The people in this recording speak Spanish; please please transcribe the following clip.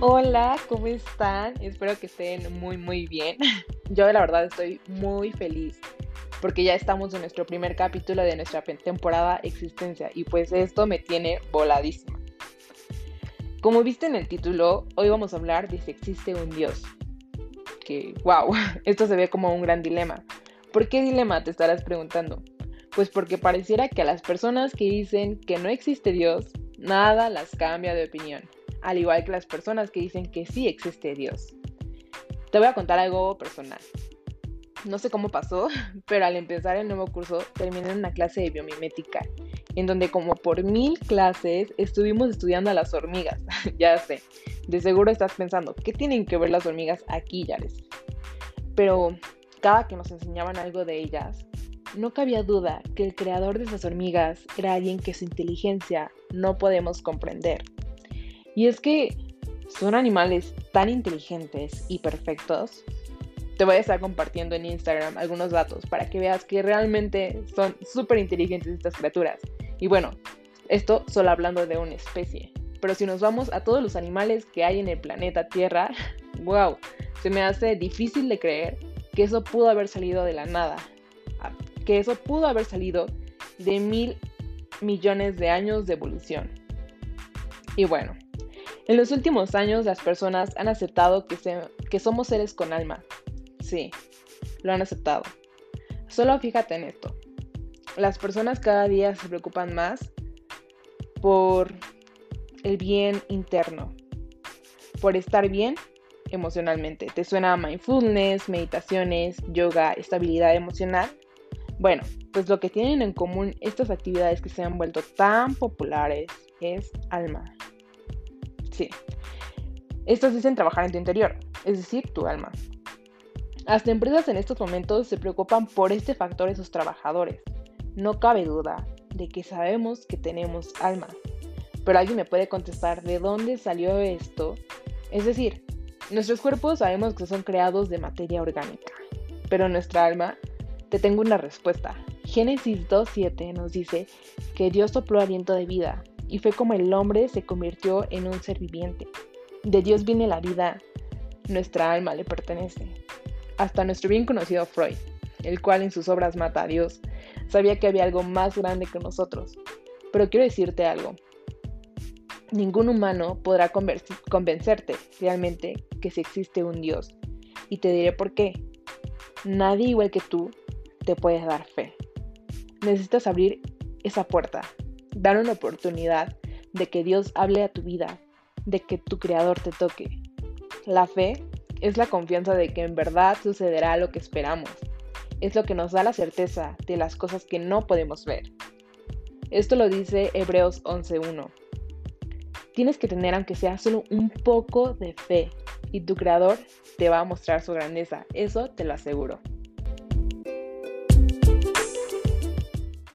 Hola, ¿cómo están? Espero que estén muy muy bien. Yo la verdad estoy muy feliz porque ya estamos en nuestro primer capítulo de nuestra temporada Existencia y pues esto me tiene voladísima. Como viste en el título, hoy vamos a hablar de si existe un Dios. Que, wow, esto se ve como un gran dilema. ¿Por qué dilema te estarás preguntando? Pues porque pareciera que a las personas que dicen que no existe Dios, nada las cambia de opinión al igual que las personas que dicen que sí existe Dios. Te voy a contar algo personal. No sé cómo pasó, pero al empezar el nuevo curso terminé en una clase de biomimética, en donde como por mil clases estuvimos estudiando a las hormigas. ya sé, de seguro estás pensando, ¿qué tienen que ver las hormigas aquí, Yares? Pero cada que nos enseñaban algo de ellas, no cabía duda que el creador de esas hormigas era alguien que su inteligencia no podemos comprender. Y es que son animales tan inteligentes y perfectos. Te voy a estar compartiendo en Instagram algunos datos para que veas que realmente son súper inteligentes estas criaturas. Y bueno, esto solo hablando de una especie. Pero si nos vamos a todos los animales que hay en el planeta Tierra, wow, se me hace difícil de creer que eso pudo haber salido de la nada. Ah, que eso pudo haber salido de mil millones de años de evolución. Y bueno, en los últimos años las personas han aceptado que, somos seres con alma. Sí, lo han aceptado. Solo fíjate en esto. Las personas cada día se preocupan más por el bien interno, por estar bien emocionalmente. ¿Te suena mindfulness, meditaciones, yoga, estabilidad emocional? Bueno, pues lo que tienen en común estas actividades que se han vuelto tan populares es alma. Sí. Estos dicen trabajar en tu interior, es decir, tu alma. Hasta empresas en estos momentos se preocupan por este factor de sus trabajadores. No cabe duda de que sabemos que tenemos alma. Pero alguien me puede contestar de dónde salió esto. Es decir, nuestros cuerpos sabemos que son creados de materia orgánica. Pero nuestra alma, te tengo una respuesta. Génesis 2.7 nos dice que Dios sopló aliento de vida y fue como el hombre se convirtió en un ser viviente. De Dios viene la vida, nuestra alma le pertenece. Hasta nuestro bien conocido Freud, el cual en sus obras mata a Dios, sabía que había algo más grande que nosotros. Pero quiero decirte algo. Ningún humano podrá convencerte realmente que existe un Dios. Y te diré por qué. Nadie igual que tú te puede dar fe. Necesitas abrir esa puerta, dar una oportunidad de que Dios hable a tu vida, de que tu creador te toque. La fe es la confianza de que en verdad sucederá lo que esperamos. Es lo que nos da la certeza de las cosas que no podemos ver. Esto lo dice Hebreos 11.1. Tienes que tener aunque sea solo un poco de fe y tu creador te va a mostrar su grandeza. Eso te lo aseguro.